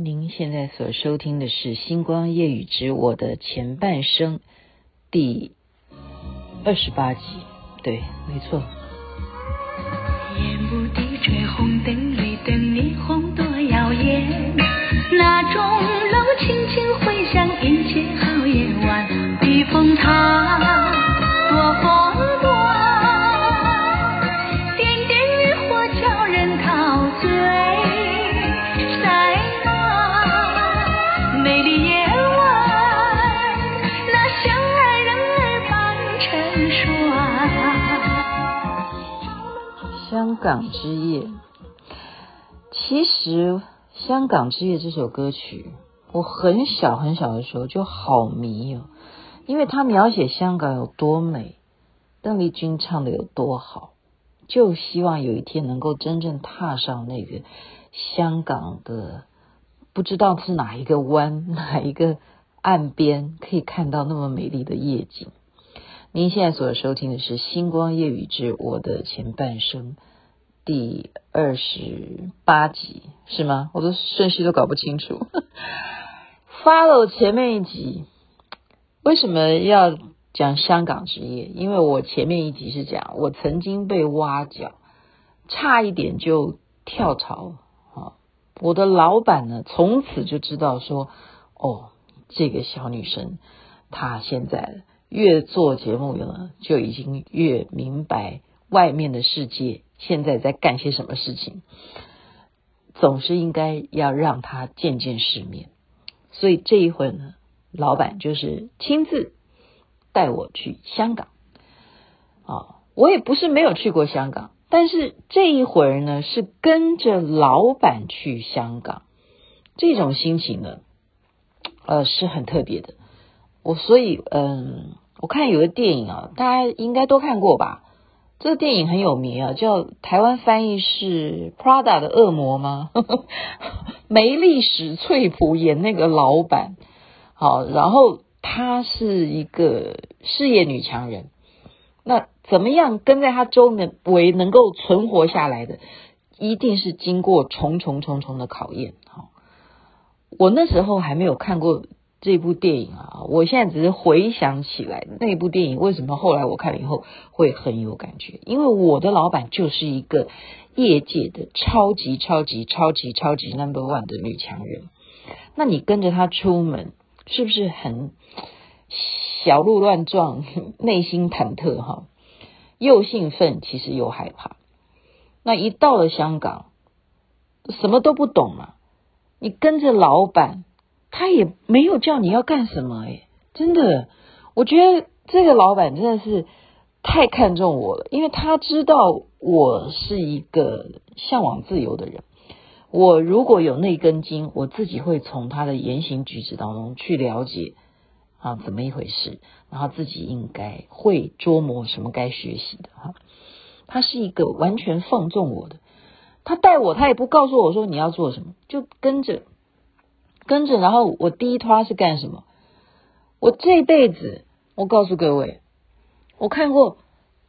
您现在所收听的是《星光夜雨之我的前半生》第二十八集，对，没错。港之夜，其实《香港之夜》这首歌曲，我很小很小的时候就好迷哦，因为它描写香港有多美，邓丽君唱的有多好，就希望有一天能够真正踏上那个香港的，不知道是哪一个湾，哪一个岸边，可以看到那么美丽的夜景。您现在所收听的是《星光夜雨之我的前半生》第二十八集，是吗？我的顺序都搞不清楚。Follow 前面一集，为什么要讲香港职业？因为我前面一集是讲我曾经被挖角，差一点就跳槽啊！我的老板呢，从此就知道说，哦，这个小女生她现在。越做节目呢，就已经越明白外面的世界现在在干些什么事情，总是应该要让他见见世面。所以这一回呢，老板就是亲自带我去香港。啊，我也不是没有去过香港，但是这一回呢，是跟着老板去香港，这种心情呢，呃，是很特别的。我所以嗯，我看有个电影啊，大家应该都看过吧？这个电影很有名啊，叫台湾翻译是《Prada 的恶魔》吗？梅丽史翠普演那个老板，好，然后她是一个事业女强人，那怎么样跟在她周围能够存活下来的，一定是经过重重重重的考验。好，我那时候还没有看过。这部电影啊，我现在只是回想起来那部电影，为什么后来我看了以后会很有感觉？因为我的老板就是一个业界的超级超级超级超级 number one 的女强人，那你跟着她出门，是不是很小鹿乱撞，内心忐忑哈？又兴奋，其实又害怕。那一到了香港，什么都不懂嘛，你跟着老板。他也没有叫你要干什么诶，真的，我觉得这个老板真的是太看重我了，因为他知道我是一个向往自由的人。我如果有那根筋，我自己会从他的言行举止当中去了解啊，怎么一回事，然后自己应该会琢磨什么该学习的哈。他是一个完全放纵我的，他带我，他也不告诉我说你要做什么，就跟着。跟着，然后我第一趟是干什么？我这辈子，我告诉各位，我看过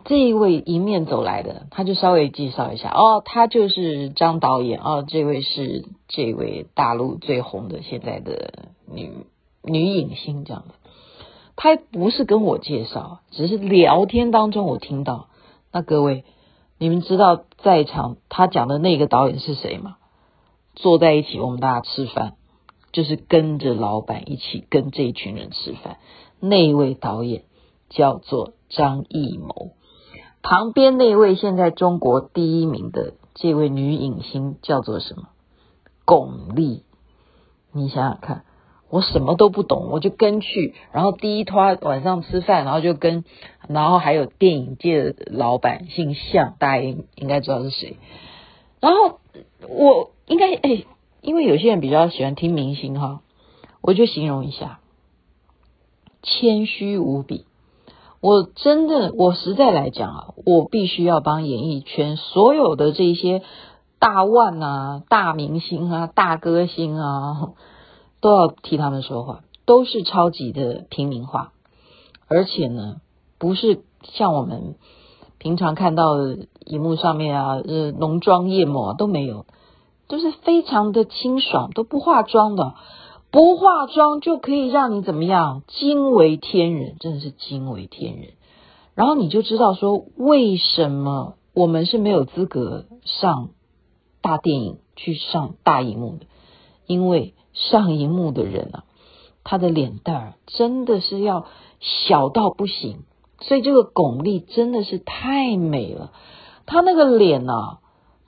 这一位迎面走来的，他就稍微介绍一下哦，他就是张导演哦，这位是这位大陆最红的现在的女女影星这样的。他不是跟我介绍，只是聊天当中我听到。那各位，你们知道在场他讲的那个导演是谁吗？坐在一起，我们大家吃饭。就是跟着老板一起跟这一群人吃饭，那一位导演叫做张艺谋，旁边那位现在中国第一名的这位女影星叫做什么？巩俐。你想想看，我什么都不懂，我就跟去，然后第一趟晚上吃饭，然后就跟，然后还有电影界的老板姓向，大家应应该知道是谁。然后我应该哎。因为有些人比较喜欢听明星哈，我就形容一下，谦虚无比。我真的，我实在来讲啊，我必须要帮演艺圈所有的这些大腕啊、大明星啊、大歌星啊，都要替他们说话，都是超级的平民化，而且呢，不是像我们平常看到的荧幕上面啊，呃，浓妆艳抹都没有。都是非常的清爽，都不化妆的，不化妆就可以让你怎么样，惊为天人，真的是惊为天人。然后你就知道说，为什么我们是没有资格上大电影去上大荧幕的，因为上荧幕的人啊，他的脸蛋儿真的是要小到不行，所以这个巩俐真的是太美了，她那个脸啊，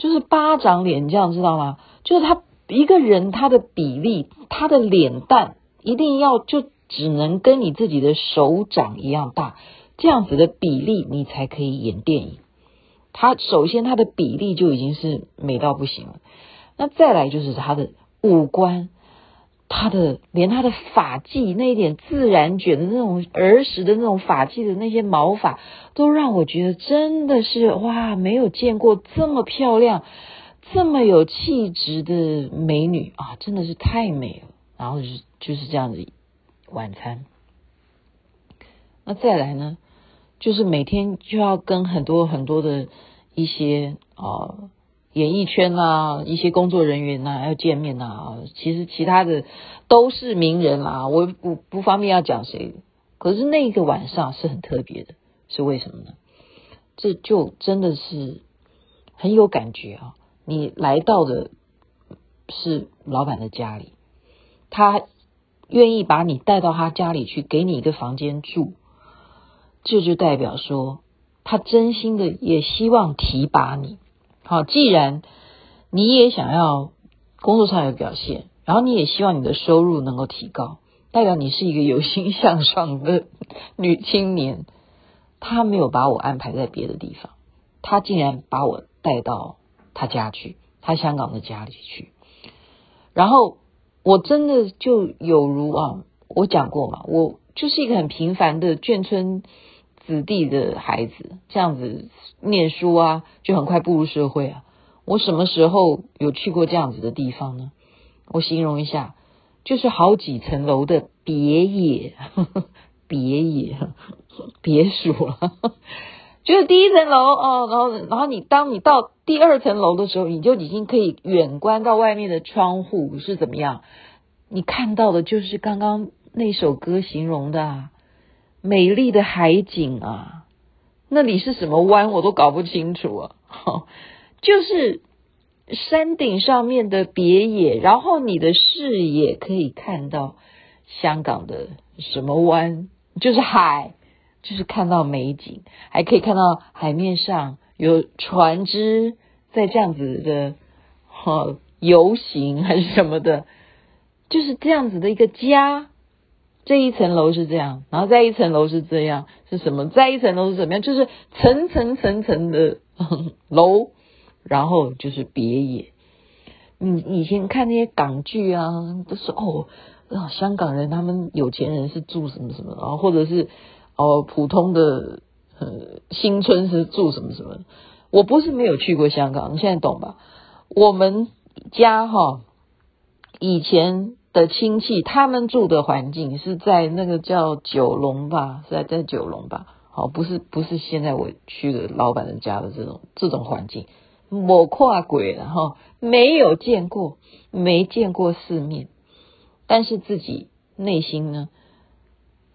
就是巴掌脸，这样知道吗？就是他一个人他的比例，他的脸蛋一定要就只能跟你自己的手掌一样大。这样子的比例，你才可以演电影。他首先他的比例就已经是美到不行了，那再来就是他的五官，他的连他的发髻那一点自然卷的那种儿时的那种发髻的那些毛发，都让我觉得真的是哇，没有见过这么漂亮、这么有气质的美女啊，真的是太美了。然后就是就是这样子晚餐，那再来呢？就是每天就要跟很多很多的一些啊、演艺圈啊一些工作人员呐要见面呐、啊，其实其他的都是名人啦，我不不方便要讲谁，可是那个晚上是很特别的，是为什么呢？这就真的是很有感觉啊！你来到的是老板的家里，他愿意把你带到他家里去，给你一个房间住。这就代表说，他真心的也希望提拔你。好，既然你也想要工作上有表现，然后你也希望你的收入能够提高，代表你是一个有心向上的女青年。他没有把我安排在别的地方，他竟然把我带到他家去，他香港的家里去。然后我真的就有如啊，我讲过嘛，我就是一个很平凡的眷村。子弟的孩子这样子念书啊，就很快步入社会啊。我什么时候有去过这样子的地方呢？我形容一下，就是好几层楼的别野，别野别墅了。就是第一层楼哦，然后然后你当你到第二层楼的时候，你就已经可以远观到外面的窗户是怎么样。你看到的就是刚刚那首歌形容的啊。美丽的海景啊，那里是什么湾我都搞不清楚啊，就是山顶上面的别野，然后你的视野可以看到香港的什么湾，就是海，就是看到美景，还可以看到海面上有船只在这样子的哈游行还是什么的，就是这样子的一个家。这一层楼是这样，然后再一层楼是这样，是什么？再一层楼是怎么样？就是层层层层的楼，然后就是别野。你以前看那些港剧啊，都是哦，香港人他们有钱人是住什么什么，然后或者是哦普通的呃新村是住什么什么。我不是没有去过香港，你现在懂吧？我们家哈以前。的亲戚，他们住的环境是在那个叫九龙吧，是在在九龙吧？好，不是不是现在我去的老板的家的这种这种环境，我跨鬼了哈，没有见过，没见过世面，但是自己内心呢，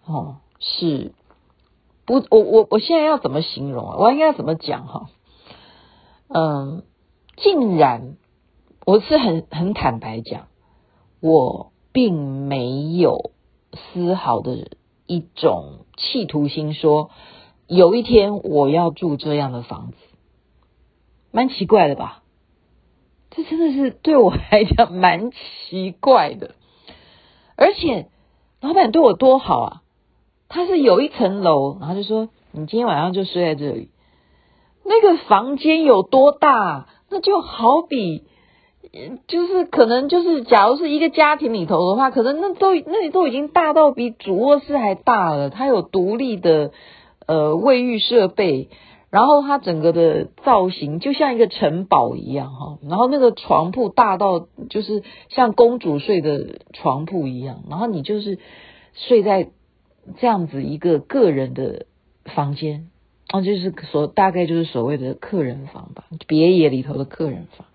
哦，是不，我我我现在要怎么形容啊？我应该怎么讲哈？嗯，竟然我是很很坦白讲。我并没有丝毫的一种企图心，说有一天我要住这样的房子，蛮奇怪的吧？这真的是对我来讲蛮奇怪的。而且老板对我多好啊！他是有一层楼，然后就说你今天晚上就睡在这里。那个房间有多大？那就好比。就是可能就是，假如是一个家庭里头的话，可能那都那里都已经大到比主卧室还大了。它有独立的呃卫浴设备，然后它整个的造型就像一个城堡一样哈。然后那个床铺大到就是像公主睡的床铺一样，然后你就是睡在这样子一个个人的房间，然后就是所大概就是所谓的客人房吧，别野里头的客人房。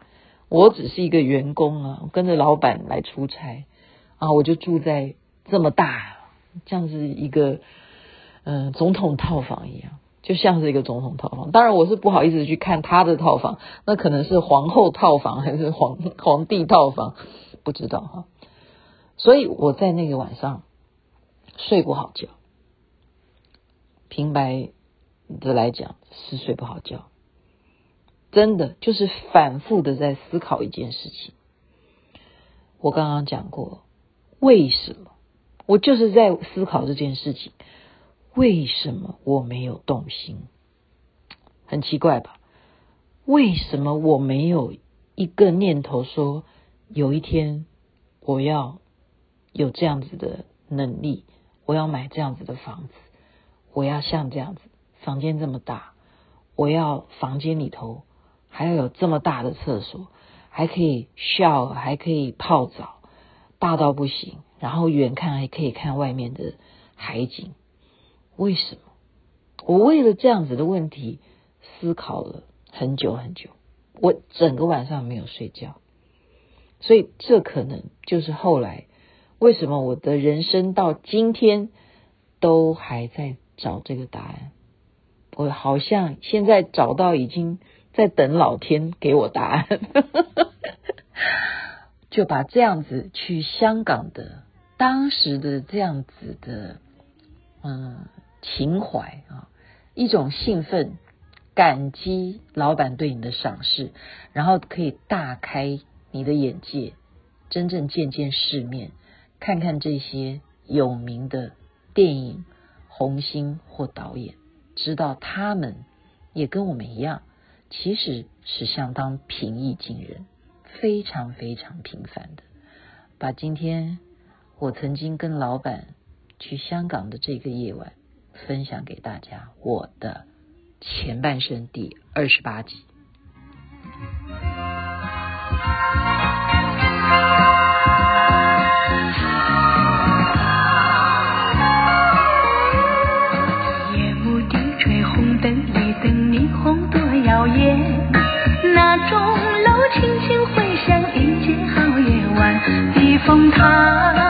我只是一个员工啊，跟着老板来出差啊，我就住在这么大，像是一个嗯、呃、总统套房一样，就像是一个总统套房。当然我是不好意思去看他的套房，那可能是皇后套房还是皇 皇帝套房，不知道哈。所以我在那个晚上睡不好觉，平白的来讲是睡不好觉。真的就是反复的在思考一件事情。我刚刚讲过，为什么？我就是在思考这件事情，为什么我没有动心？很奇怪吧？为什么我没有一个念头说，有一天我要有这样子的能力，我要买这样子的房子，我要像这样子，房间这么大，我要房间里头。还要有这么大的厕所，还可以笑还可以泡澡，大到不行。然后远看还可以看外面的海景。为什么？我为了这样子的问题思考了很久很久，我整个晚上没有睡觉。所以这可能就是后来为什么我的人生到今天都还在找这个答案。我好像现在找到已经。在等老天给我答案，就把这样子去香港的当时的这样子的嗯情怀啊，一种兴奋、感激老板对你的赏识，然后可以大开你的眼界，真正见见世面，看看这些有名的电影红星或导演，知道他们也跟我们一样。其实是相当平易近人，非常非常平凡的。把今天我曾经跟老板去香港的这个夜晚分享给大家，我的前半生第二十八集。夜幕低垂，红灯绿灯，霓虹那钟楼轻轻回响，迎接好夜晚避风塘。